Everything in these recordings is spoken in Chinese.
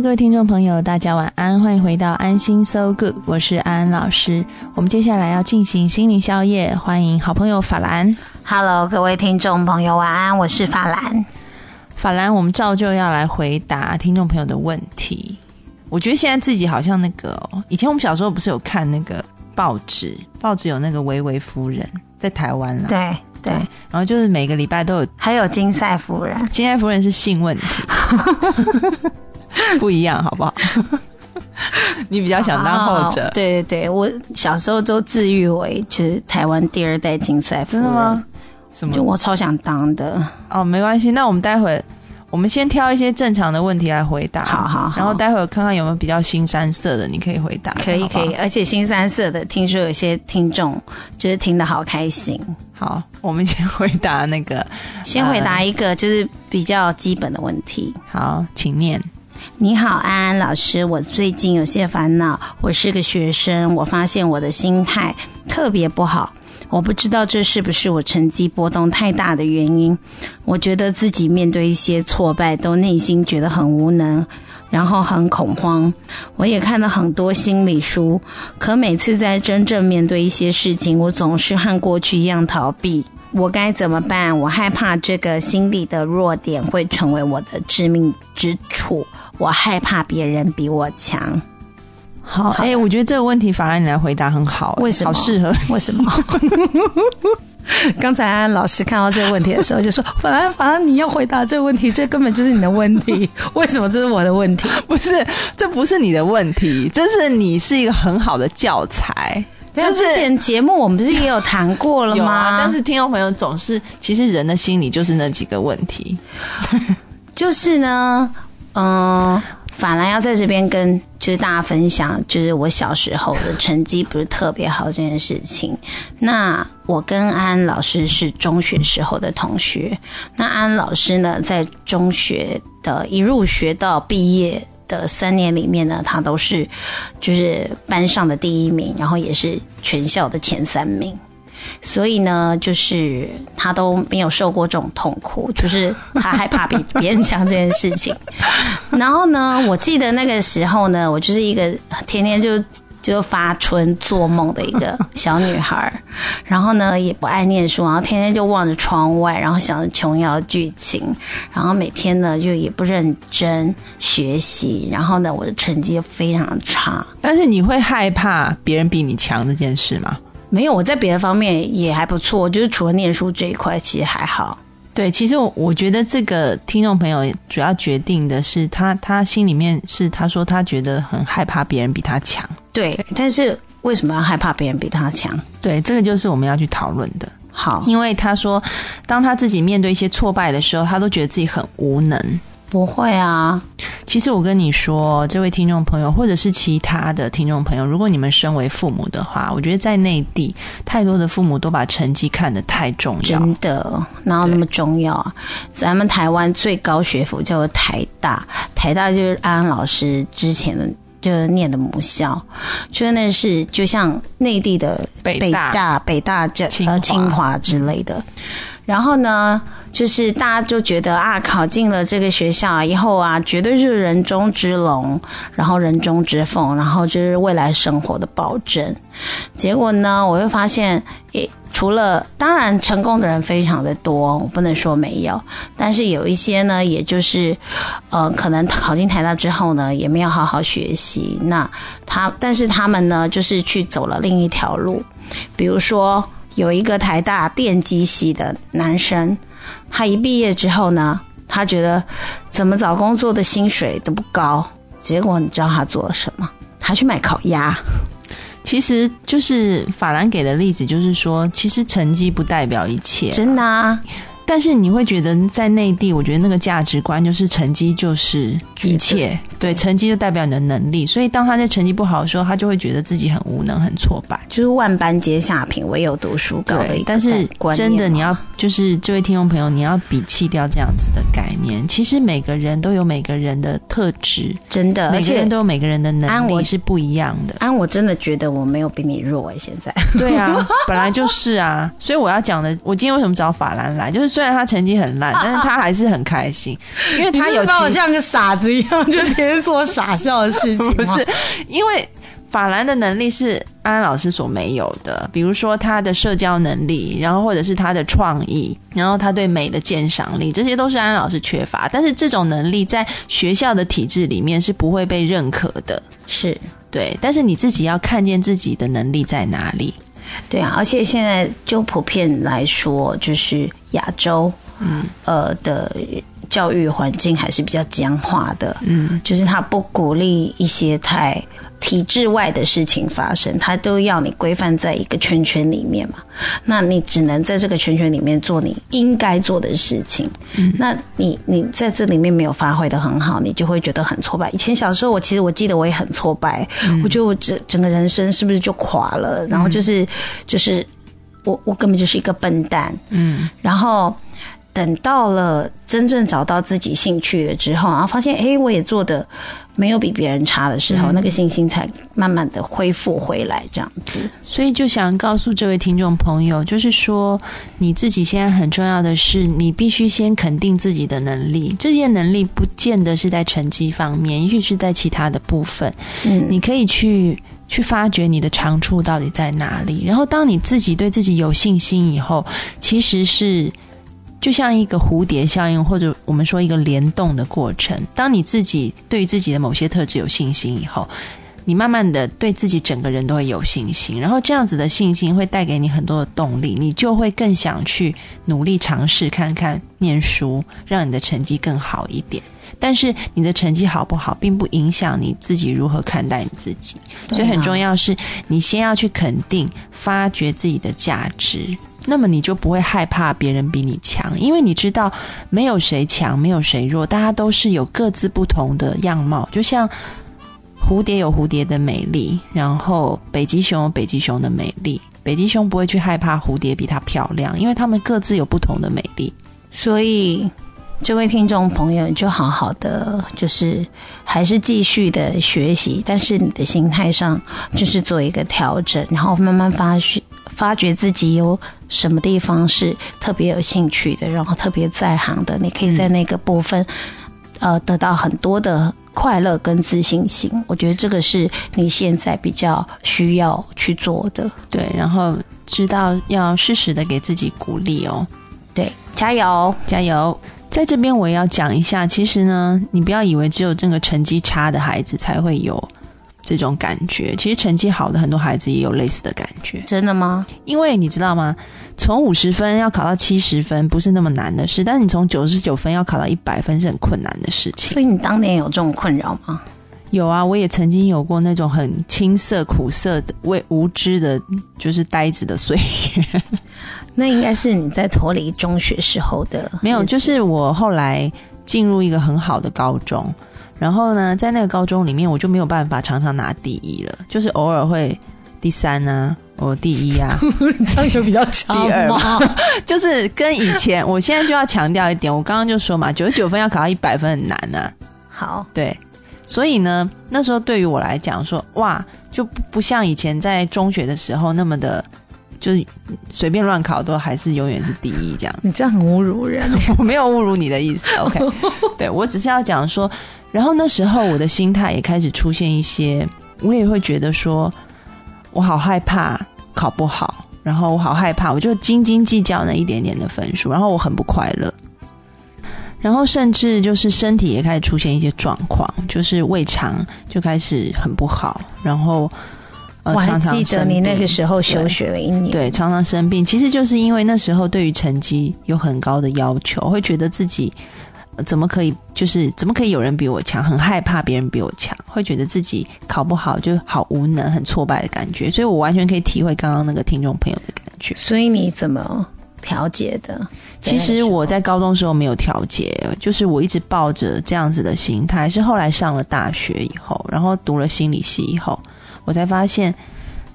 Hello，各位听众朋友，大家晚安，欢迎回到安心 So Good，我是安安老师。我们接下来要进行心灵宵夜，欢迎好朋友法兰。Hello，各位听众朋友，晚安，我是法兰。法兰，我们照旧要来回答听众朋友的问题。我觉得现在自己好像那个，以前我们小时候不是有看那个报纸，报纸有那个维维夫人在台湾了，对对，然后就是每个礼拜都有，还有金赛夫人，金赛夫人是性问题。不一样，好不好？你比较想当后者？对对对，我小时候都自誉为就是台湾第二代金赛夫，真的吗？什么？就我超想当的。哦，没关系，那我们待会我们先挑一些正常的问题来回答，好好，然后待会儿看看有没有比较新三色的，你可以回答。可以可以，而且新三色的，听说有些听众就是听得好开心。好，我们先回答那个，先回答一个就是比较基本的问题。好，请念。你好，安安老师，我最近有些烦恼。我是个学生，我发现我的心态特别不好。我不知道这是不是我成绩波动太大的原因。我觉得自己面对一些挫败，都内心觉得很无能，然后很恐慌。我也看了很多心理书，可每次在真正面对一些事情，我总是和过去一样逃避。我该怎么办？我害怕这个心理的弱点会成为我的致命之处。我害怕别人比我强。好，哎，我觉得这个问题反而你来回答很好，为什么？好适合？为什么？刚才安安老师看到这个问题的时候就说：“反而，反而，你要回答这个问题，这根本就是你的问题。为什么这是我的问题？不是，这不是你的问题，这是你是一个很好的教材。就之前节目我们不是也有谈过了吗？但是听众朋友总是，其实人的心里就是那几个问题，就是呢。”嗯，反而要在这边跟就是大家分享，就是我小时候的成绩不是特别好这件事情。那我跟安安老师是中学时候的同学。那安安老师呢，在中学的一入学到毕业的三年里面呢，他都是就是班上的第一名，然后也是全校的前三名。所以呢，就是他都没有受过这种痛苦，就是他害怕比别人强这件事情。然后呢，我记得那个时候呢，我就是一个天天就就发春做梦的一个小女孩，然后呢也不爱念书，然后天天就望着窗外，然后想着琼瑶剧情，然后每天呢就也不认真学习，然后呢我的成绩非常差。但是你会害怕别人比你强这件事吗？没有，我在别的方面也还不错，就是除了念书这一块，其实还好。对，其实我我觉得这个听众朋友主要决定的是他，他心里面是他说他觉得很害怕别人比他强。对，但是为什么要害怕别人比他强？对，这个就是我们要去讨论的。好，因为他说，当他自己面对一些挫败的时候，他都觉得自己很无能。不会啊，其实我跟你说，这位听众朋友，或者是其他的听众朋友，如果你们身为父母的话，我觉得在内地，太多的父母都把成绩看得太重要，真的哪有那么重要啊？咱们台湾最高学府叫做台大，台大就是安安老师之前的就念的母校，就那是就像内地的北大、北大这呃清华之类的。然后呢，就是大家就觉得啊，考进了这个学校以后啊，绝对是人中之龙，然后人中之凤，然后就是未来生活的保证。结果呢，我又发现，诶，除了当然成功的人非常的多，我不能说没有，但是有一些呢，也就是，呃，可能考进台大之后呢，也没有好好学习。那他，但是他们呢，就是去走了另一条路，比如说。有一个台大电机系的男生，他一毕业之后呢，他觉得怎么找工作的薪水都不高，结果你知道他做了什么？他去卖烤鸭。其实就是法兰给的例子，就是说，其实成绩不代表一切，真的啊。但是你会觉得在内地，我觉得那个价值观就是成绩就是一切，对，成绩就代表你的能力。所以当他在成绩不好的时候，他就会觉得自己很无能、很挫败，就是万般皆下品，唯有读书高的一个但是真的，你要就是这位听众朋友，你要摒弃掉这样子的概念。其实每个人都有每个人的特质，真的，每个人都有每个人的能力是不一样的。安，我真的觉得我没有比你弱哎，现在。对啊，本来就是啊。所以我要讲的，我今天为什么找法兰来，就是。虽然他成绩很烂，但是他还是很开心，因为他有把我像个傻子一样，就天天做傻笑的事情。不是，因为法兰的能力是安安老师所没有的，比如说他的社交能力，然后或者是他的创意，然后他对美的鉴赏力，这些都是安安老师缺乏。但是这种能力在学校的体制里面是不会被认可的，是对。但是你自己要看见自己的能力在哪里。对啊，而且现在就普遍来说，就是亚洲，嗯，呃的教育环境还是比较僵化的，嗯，就是他不鼓励一些太体制外的事情发生，他都要你规范在一个圈圈里面嘛，那你只能在这个圈圈里面做你应该做的事情，嗯，那你你在这里面没有发挥的很好，你就会觉得很挫败。以前小时候，我其实我记得我也很挫败，我觉得我整整个人生是不是就垮了？然后就是就是我我根本就是一个笨蛋，嗯，然后。等到了真正找到自己兴趣了之后，然后发现哎，我也做的没有比别人差的时候，那个信心才慢慢的恢复回来，这样子。所以就想告诉这位听众朋友，就是说你自己现在很重要的是，你必须先肯定自己的能力。这些能力不见得是在成绩方面，也许是在其他的部分。嗯，你可以去去发掘你的长处到底在哪里。然后，当你自己对自己有信心以后，其实是。就像一个蝴蝶效应，或者我们说一个联动的过程。当你自己对自己的某些特质有信心以后，你慢慢的对自己整个人都会有信心。然后这样子的信心会带给你很多的动力，你就会更想去努力尝试看看念书，让你的成绩更好一点。但是你的成绩好不好，并不影响你自己如何看待你自己。所以很重要是，你先要去肯定、发掘自己的价值。那么你就不会害怕别人比你强，因为你知道没有谁强，没有谁弱，大家都是有各自不同的样貌。就像蝴蝶有蝴蝶的美丽，然后北极熊有北极熊的美丽。北极熊不会去害怕蝴蝶比它漂亮，因为它们各自有不同的美丽。所以，这位听众朋友，你就好好的，就是还是继续的学习，但是你的心态上就是做一个调整，然后慢慢发现。发觉自己有什么地方是特别有兴趣的，然后特别在行的，你可以在那个部分，呃，得到很多的快乐跟自信心。我觉得这个是你现在比较需要去做的。对，然后知道要适时的给自己鼓励哦。对，加油，加油！在这边我也要讲一下，其实呢，你不要以为只有这个成绩差的孩子才会有。这种感觉，其实成绩好的很多孩子也有类似的感觉。真的吗？因为你知道吗？从五十分要考到七十分不是那么难的事，但是你从九十九分要考到一百分是很困难的事情。所以你当年有这种困扰吗？有啊，我也曾经有过那种很青涩、苦涩的、为无知的，就是呆子的岁月。那应该是你在脱离中学时候的。没有，就是我后来进入一个很好的高中。然后呢，在那个高中里面，我就没有办法常常拿第一了，就是偶尔会第三呢，我第一啊，这样有比较差嘛？就是跟以前，我现在就要强调一点，我刚刚就说嘛，九十九分要考到一百分很难呢。好，对，所以呢，那时候对于我来讲，说哇，就不不像以前在中学的时候那么的，就是随便乱考都还是永远是第一这样。你这样很侮辱人，我没有侮辱你的意思，OK？对我只是要讲说。然后那时候我的心态也开始出现一些，我也会觉得说，我好害怕考不好，然后我好害怕，我就斤斤计较那一点点的分数，然后我很不快乐，然后甚至就是身体也开始出现一些状况，就是胃肠就开始很不好，然后我还记得你那个时候休学了一年，对，常常生病，其实就是因为那时候对于成绩有很高的要求，会觉得自己。怎么可以，就是怎么可以有人比我强？很害怕别人比我强，会觉得自己考不好就好无能、很挫败的感觉。所以我完全可以体会刚刚那个听众朋友的感觉。所以你怎么调节的？其实我在高中时候没有调节，就是我一直抱着这样子的心态。是后来上了大学以后，然后读了心理系以后，我才发现。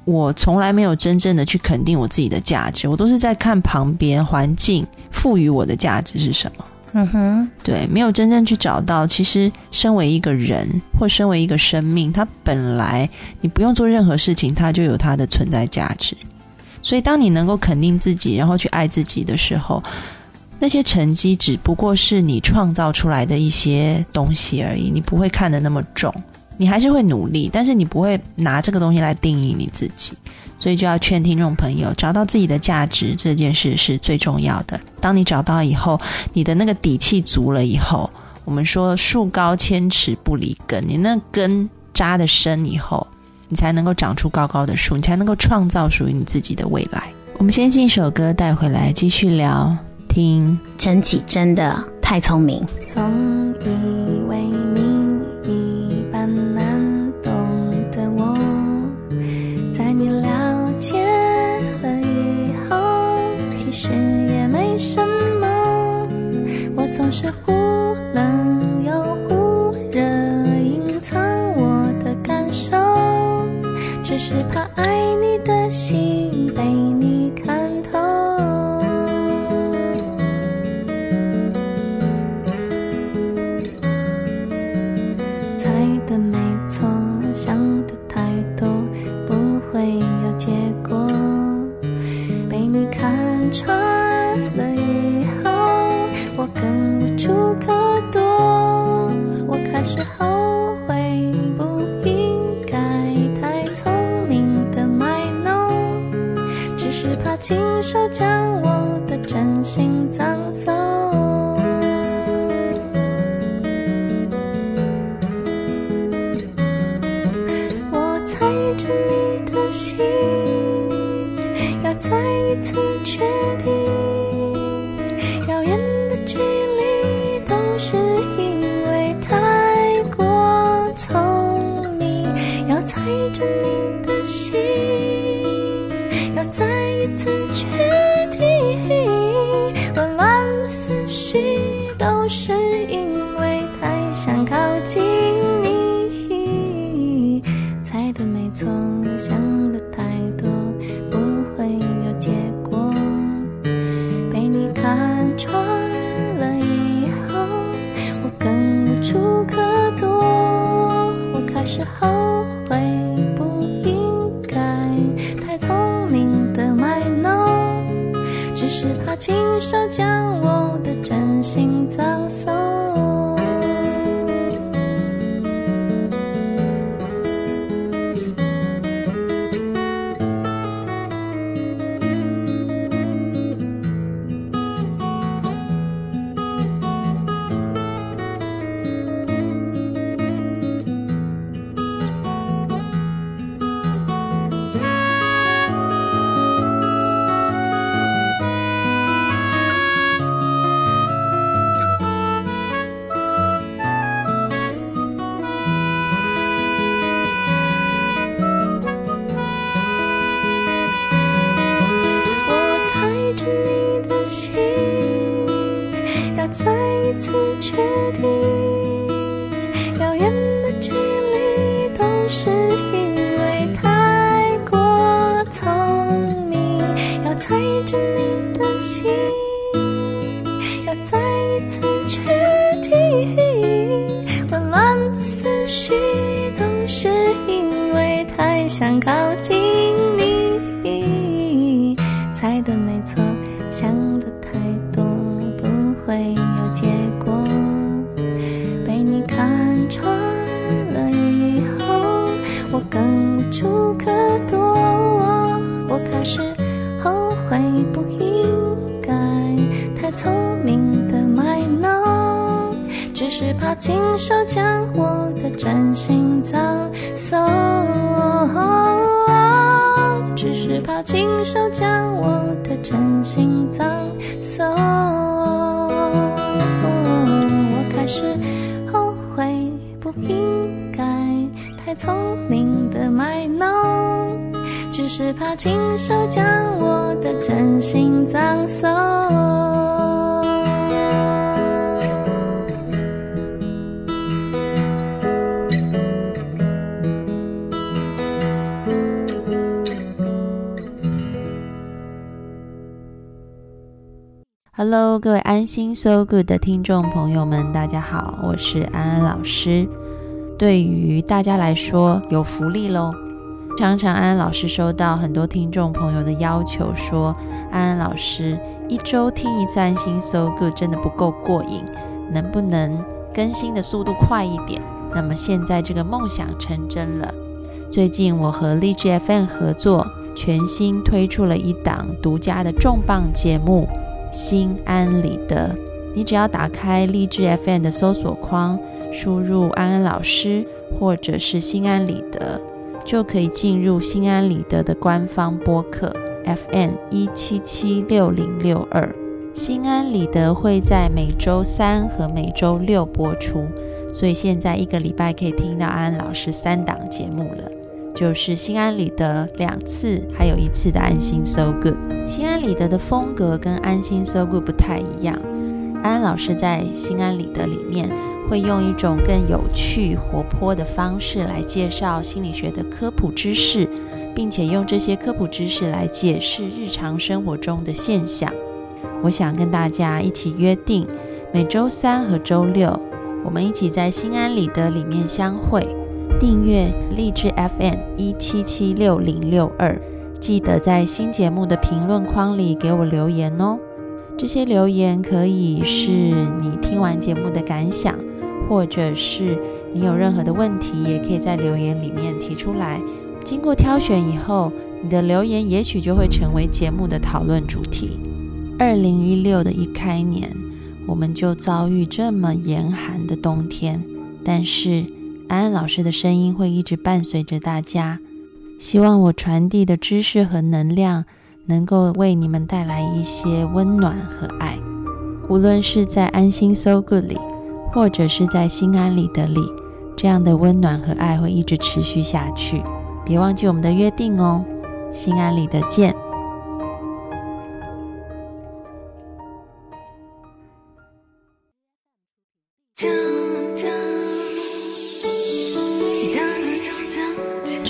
我从来没有真正的去肯定我自己的价值，我都是在看旁边环境赋予我的价值是什么。嗯哼，对，没有真正去找到，其实身为一个人或身为一个生命，它本来你不用做任何事情，它就有它的存在价值。所以，当你能够肯定自己，然后去爱自己的时候，那些成绩只不过是你创造出来的一些东西而已，你不会看得那么重。你还是会努力，但是你不会拿这个东西来定义你自己，所以就要劝听众朋友找到自己的价值这件事是最重要的。当你找到以后，你的那个底气足了以后，我们说树高千尺不离根，你那根扎的深以后，你才能够长出高高的树，你才能够创造属于你自己的未来。我们先进一首歌带回来继续聊，听，真气真的太聪明，总以为谜一般难懂的我，在你了解了以后，其实也没什么。我总是忽冷又忽热，隐藏我的感受，只是怕爱你的心被。次确定，混乱的思绪都是手将我只是怕亲手将我的真心葬送只是怕亲手将我的真心葬送。我开始后悔不应该太聪明的卖弄只是怕亲手将我的真心葬送 Hello，各位安心 So Good 的听众朋友们，大家好，我是安安老师。对于大家来说，有福利喽！常常安安老师收到很多听众朋友的要求，说安安老师一周听一次安心 So Good 真的不够过瘾，能不能更新的速度快一点？那么现在这个梦想成真了。最近我和荔枝 FM 合作，全新推出了一档独家的重磅节目。心安理得，你只要打开荔枝 FM 的搜索框，输入安安老师或者是心安理得，就可以进入心安理得的官方播客 FM 一七七六零六二。心安理得会在每周三和每周六播出，所以现在一个礼拜可以听到安安老师三档节目了。就是心安理得两次，还有一次的安心 So Good。心安理得的风格跟安心 So Good 不太一样。安安老师在心安理得里面会用一种更有趣、活泼的方式来介绍心理学的科普知识，并且用这些科普知识来解释日常生活中的现象。我想跟大家一起约定，每周三和周六，我们一起在心安理得里面相会。订阅励志 FM 一七七六零六二，记得在新节目的评论框里给我留言哦。这些留言可以是你听完节目的感想，或者是你有任何的问题，也可以在留言里面提出来。经过挑选以后，你的留言也许就会成为节目的讨论主题。二零一六的一开年，我们就遭遇这么严寒的冬天，但是。安安老师的声音会一直伴随着大家，希望我传递的知识和能量能够为你们带来一些温暖和爱。无论是在安心 So Good 里，或者是在心安理得里，这样的温暖和爱会一直持续下去。别忘记我们的约定哦，心安理得见。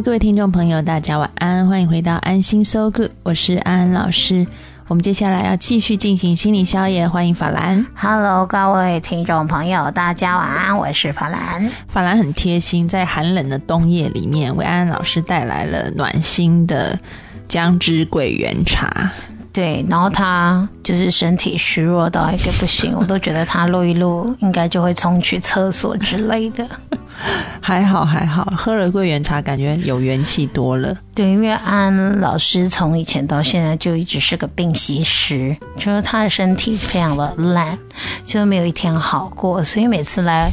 Hello，各位听众朋友，大家晚安，欢迎回到安心 So Good，我是安安老师。我们接下来要继续进行心理宵夜，欢迎法兰。Hello，各位听众朋友，大家晚安，我是法兰。法兰很贴心，在寒冷的冬夜里面，为安安老师带来了暖心的姜汁桂圆茶。对，然后他就是身体虚弱到一个不行，我都觉得他录一录应该就会冲去厕所之类的。还好还好，喝了桂圆茶，感觉有元气多了。对，因为安老师从以前到现在就一直是个病习师，就是他的身体非常的烂，就没有一天好过，所以每次来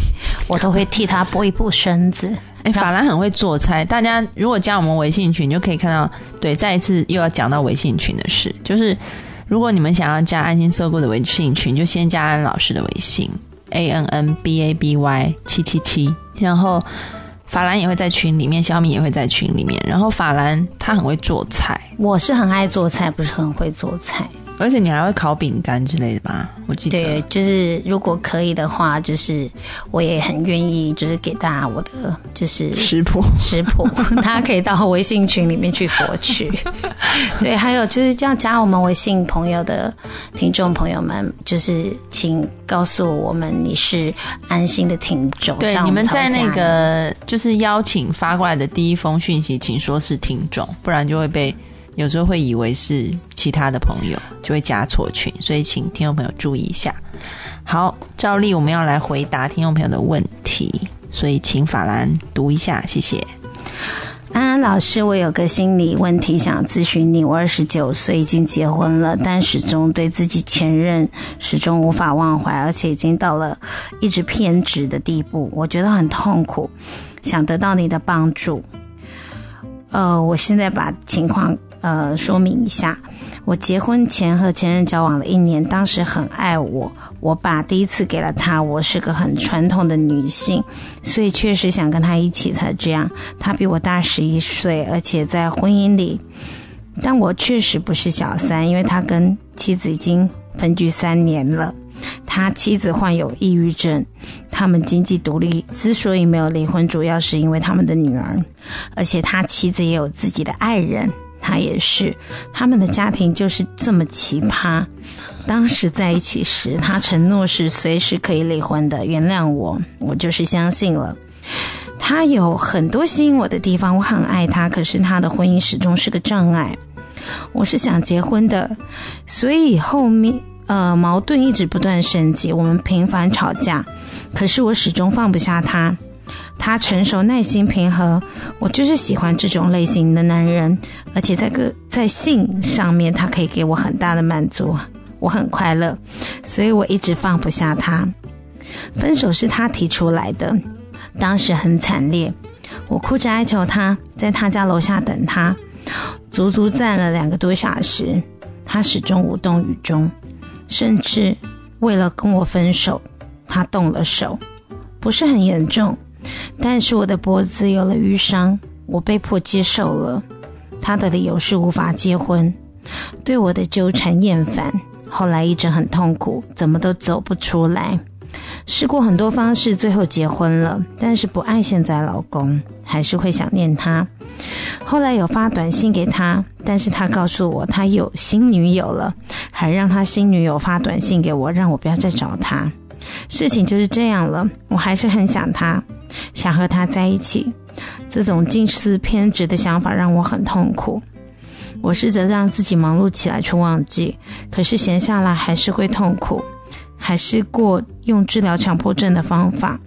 我都会替他拨一拨身子。哎，法兰很会做菜。大家如果加我们微信群，就可以看到。对，再一次又要讲到微信群的事，就是如果你们想要加安心搜过的微信群，就先加安老师的微信 a n n b a b y 七七七。然后法兰也会在群里面，小米也会在群里面。然后法兰他很会做菜，我是很爱做菜，不是很会做菜。而且你还会烤饼干之类的吧？我记得。对，就是如果可以的话，就是我也很愿意，就是给大家我的就是食谱食谱，大家可以到微信群里面去索取。对，还有就是要加我们微信朋友的听众朋友们，就是请告诉我们你是安心的听众。对，你们在那个就是邀请发过来的第一封讯息，请说是听众，不然就会被。有时候会以为是其他的朋友，就会加错群，所以请听众朋友注意一下。好，照例我们要来回答听众朋友的问题，所以请法兰读一下，谢谢。安安老师，我有个心理问题想咨询你。我二十九岁，已经结婚了，但始终对自己前任始终无法忘怀，而且已经到了一直偏执的地步，我觉得很痛苦，想得到你的帮助。呃，我现在把情况呃说明一下。我结婚前和前任交往了一年，当时很爱我，我把第一次给了他。我是个很传统的女性，所以确实想跟他一起才这样。他比我大十一岁，而且在婚姻里，但我确实不是小三，因为他跟妻子已经分居三年了。他妻子患有抑郁症，他们经济独立，之所以没有离婚，主要是因为他们的女儿，而且他妻子也有自己的爱人。他也是，他们的家庭就是这么奇葩。当时在一起时，他承诺是随时可以离婚的，原谅我，我就是相信了。他有很多吸引我的地方，我很爱他，可是他的婚姻始终是个障碍。我是想结婚的，所以后面呃矛盾一直不断升级，我们频繁吵架，可是我始终放不下他。他成熟、耐心、平和，我就是喜欢这种类型的男人。而且在个在性上面，他可以给我很大的满足，我很快乐，所以我一直放不下他。分手是他提出来的，当时很惨烈，我哭着哀求他，在他家楼下等他，足足站了两个多小时，他始终无动于衷，甚至为了跟我分手，他动了手，不是很严重。但是我的脖子有了淤伤，我被迫接受了。他的理由是无法结婚，对我的纠缠厌烦，后来一直很痛苦，怎么都走不出来。试过很多方式，最后结婚了，但是不爱现在老公，还是会想念他。后来有发短信给他，但是他告诉我他有新女友了，还让他新女友发短信给我，让我不要再找他。事情就是这样了，我还是很想他。想和他在一起，这种近似偏执的想法让我很痛苦。我试着让自己忙碌起来去忘记，可是闲下来还是会痛苦。还是过用治疗强迫症的方法，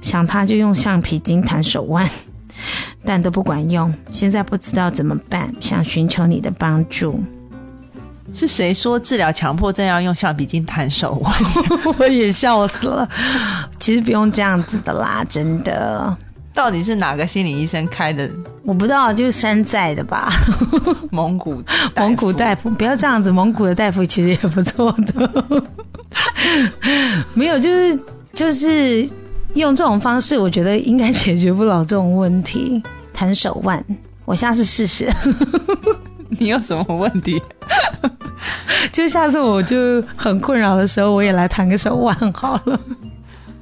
想他就用橡皮筋弹手腕，但都不管用。现在不知道怎么办，想寻求你的帮助。是谁说治疗强迫症要用橡皮筋弹手腕？我也笑死了。其实不用这样子的啦，真的。到底是哪个心理医生开的？我不知道，就是山寨的吧。蒙古蒙古大夫，不要这样子。蒙古的大夫其实也不错的。没有，就是就是用这种方式，我觉得应该解决不了这种问题。弹手腕，我下次试试。你有什么问题？就下次我就很困扰的时候，我也来弹个手腕好了。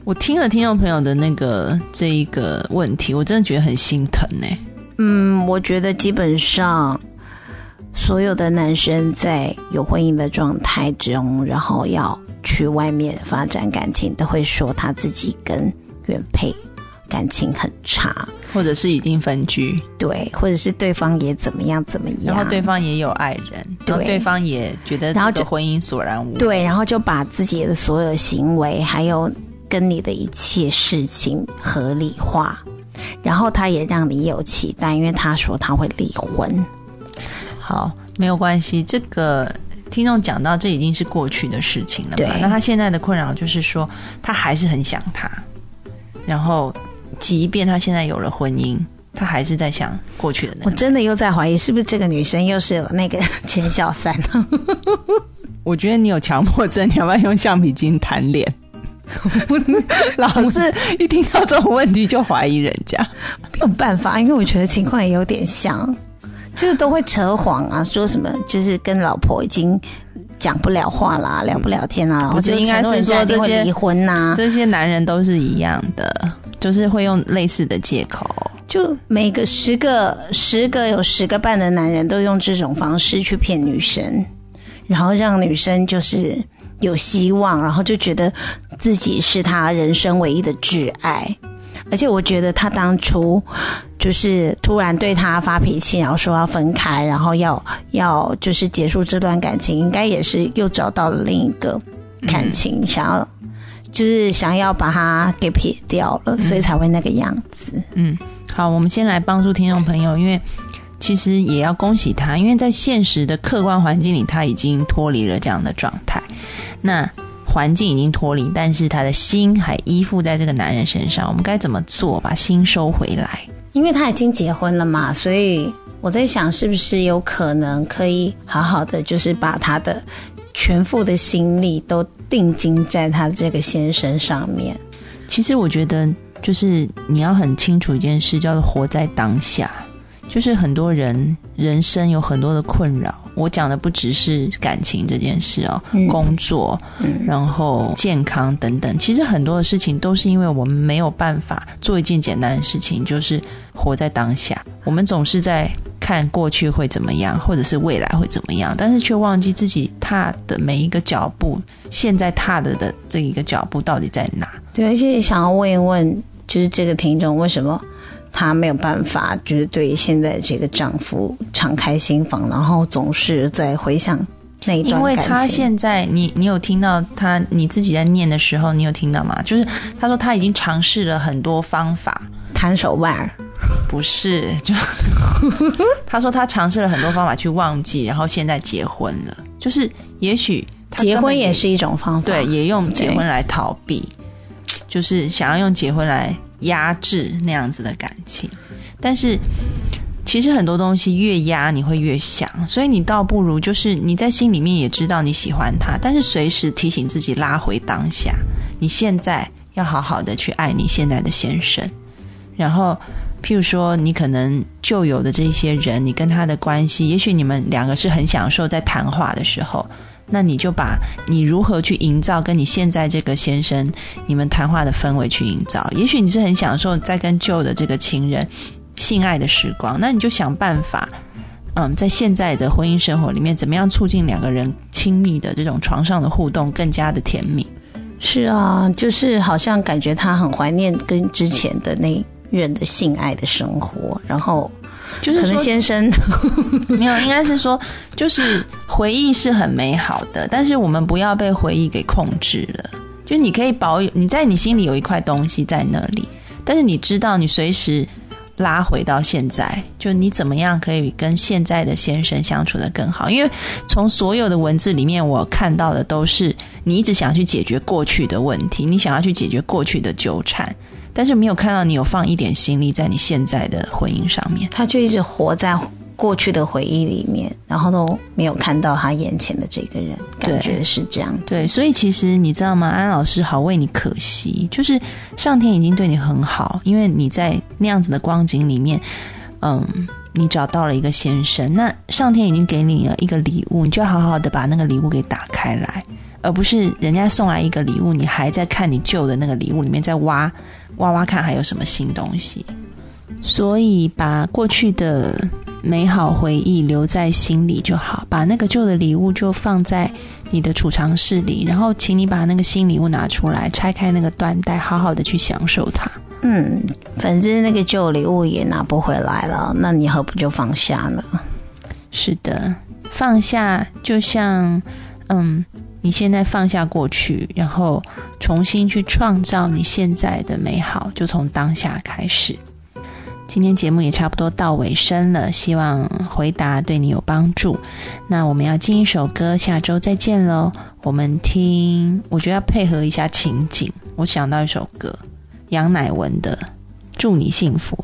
我听了听众朋友的那个这一个问题，我真的觉得很心疼呢。嗯，我觉得基本上所有的男生在有婚姻的状态中，然后要去外面发展感情，都会说他自己跟原配感情很差。或者是已经分居，对，或者是对方也怎么样怎么样，然后对方也有爱人，对，对方也觉得然后就婚姻索然无，对，然后就把自己的所有行为还有跟你的一切事情合理化，然后他也让你有期待，因为他说他会离婚。好，没有关系，这个听众讲到这已经是过去的事情了，嘛，那他现在的困扰就是说他还是很想他，然后。即便他现在有了婚姻，他还是在想过去的那。我真的又在怀疑，是不是这个女生又是那个 前小三？我觉得你有强迫症，你要不要用橡皮筋弹脸？老是一听到这种问题就怀疑人家，没有办法，因为我觉得情况也有点像，就是都会扯谎啊，说什么就是跟老婆已经讲不了话啦，聊不了天啦，我觉得应该是说这些离婚呐，这些男人都是一样的。就是会用类似的借口，就每个十个十个有十个半的男人都用这种方式去骗女生，然后让女生就是有希望，然后就觉得自己是他人生唯一的挚爱，而且我觉得他当初就是突然对他发脾气，然后说要分开，然后要要就是结束这段感情，应该也是又找到了另一个感情，想要就是想要把它给撇掉了，所以才会那个样子。嗯，好，我们先来帮助听众朋友，因为其实也要恭喜他，因为在现实的客观环境里，他已经脱离了这样的状态。那环境已经脱离，但是他的心还依附在这个男人身上。我们该怎么做，把心收回来？因为他已经结婚了嘛，所以我在想，是不是有可能可以好好的，就是把他的全副的心力都定睛在他这个先生上面。其实我觉得，就是你要很清楚一件事，叫做活在当下。就是很多人人生有很多的困扰，我讲的不只是感情这件事哦，工作，然后健康等等。其实很多的事情都是因为我们没有办法做一件简单的事情，就是活在当下。我们总是在看过去会怎么样，或者是未来会怎么样，但是却忘记自己踏的每一个脚步，现在踏的的这一个脚步到底在哪？对，而且想要问一问，就是这个听众为什么？她没有办法，就是对现在这个丈夫敞开心房，然后总是在回想那一段感情。因为她现在，你你有听到她你自己在念的时候，你有听到吗？就是她说她已经尝试了很多方法，弹手腕，不是？就 他说他尝试了很多方法去忘记，然后现在结婚了，就是也许结婚也是一种方法，对，也用结婚来逃避，就是想要用结婚来。压制那样子的感情，但是其实很多东西越压你会越想，所以你倒不如就是你在心里面也知道你喜欢他，但是随时提醒自己拉回当下，你现在要好好的去爱你现在的先生。然后，譬如说你可能旧有的这些人，你跟他的关系，也许你们两个是很享受在谈话的时候。那你就把你如何去营造跟你现在这个先生你们谈话的氛围去营造。也许你是很享受在跟旧的这个情人性爱的时光，那你就想办法，嗯，在现在的婚姻生活里面，怎么样促进两个人亲密的这种床上的互动更加的甜蜜？是啊，就是好像感觉他很怀念跟之前的那人的性爱的生活，然后。就是可能先生 没有，应该是说，就是回忆是很美好的，但是我们不要被回忆给控制了。就你可以保有你在你心里有一块东西在那里，但是你知道你随时拉回到现在，就你怎么样可以跟现在的先生相处的更好？因为从所有的文字里面，我看到的都是你一直想去解决过去的问题，你想要去解决过去的纠缠。但是没有看到你有放一点心力在你现在的婚姻上面，他就一直活在过去的回忆里面，然后都没有看到他眼前的这个人，感觉是这样。对，所以其实你知道吗？安老师好为你可惜，就是上天已经对你很好，因为你在那样子的光景里面，嗯，你找到了一个先生，那上天已经给你了一个礼物，你就要好好的把那个礼物给打开来，而不是人家送来一个礼物，你还在看你旧的那个礼物里面在挖。挖挖看还有什么新东西，所以把过去的美好回忆留在心里就好，把那个旧的礼物就放在你的储藏室里，然后请你把那个新礼物拿出来，拆开那个缎带，好好的去享受它。嗯，反正那个旧礼物也拿不回来了，那你何不就放下了？是的，放下就像嗯。你现在放下过去，然后重新去创造你现在的美好，就从当下开始。今天节目也差不多到尾声了，希望回答对你有帮助。那我们要进一首歌，下周再见喽。我们听，我觉得要配合一下情景。我想到一首歌，杨乃文的《祝你幸福》。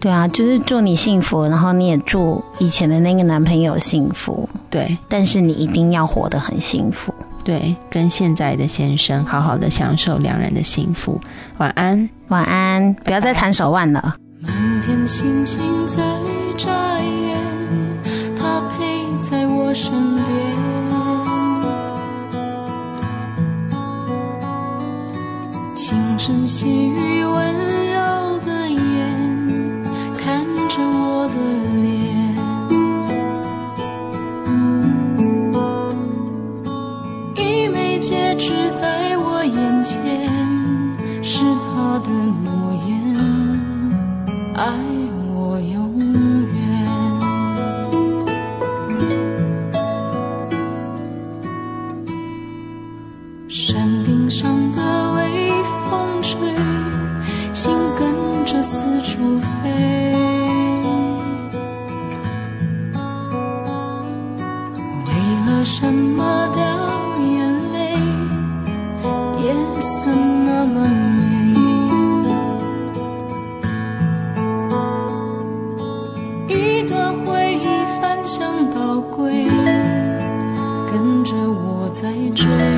对啊，就是祝你幸福，然后你也祝以前的那个男朋友幸福。对，但是你一定要活得很幸福。对，跟现在的先生好好的享受两人的幸福。晚安，晚安，不要再弹手腕了。满天星星在眨眼，他陪在我身边。轻声细语温。戒指在我眼前是她的诺言。爱在这，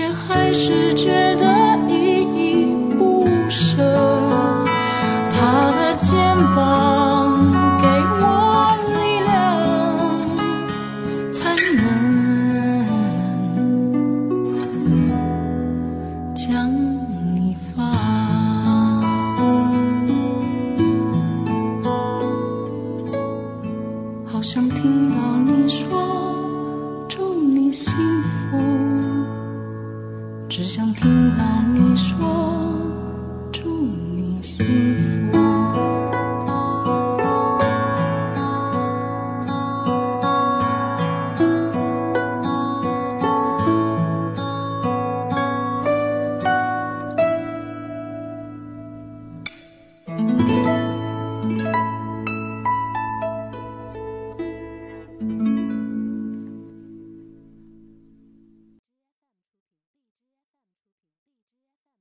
却还是觉得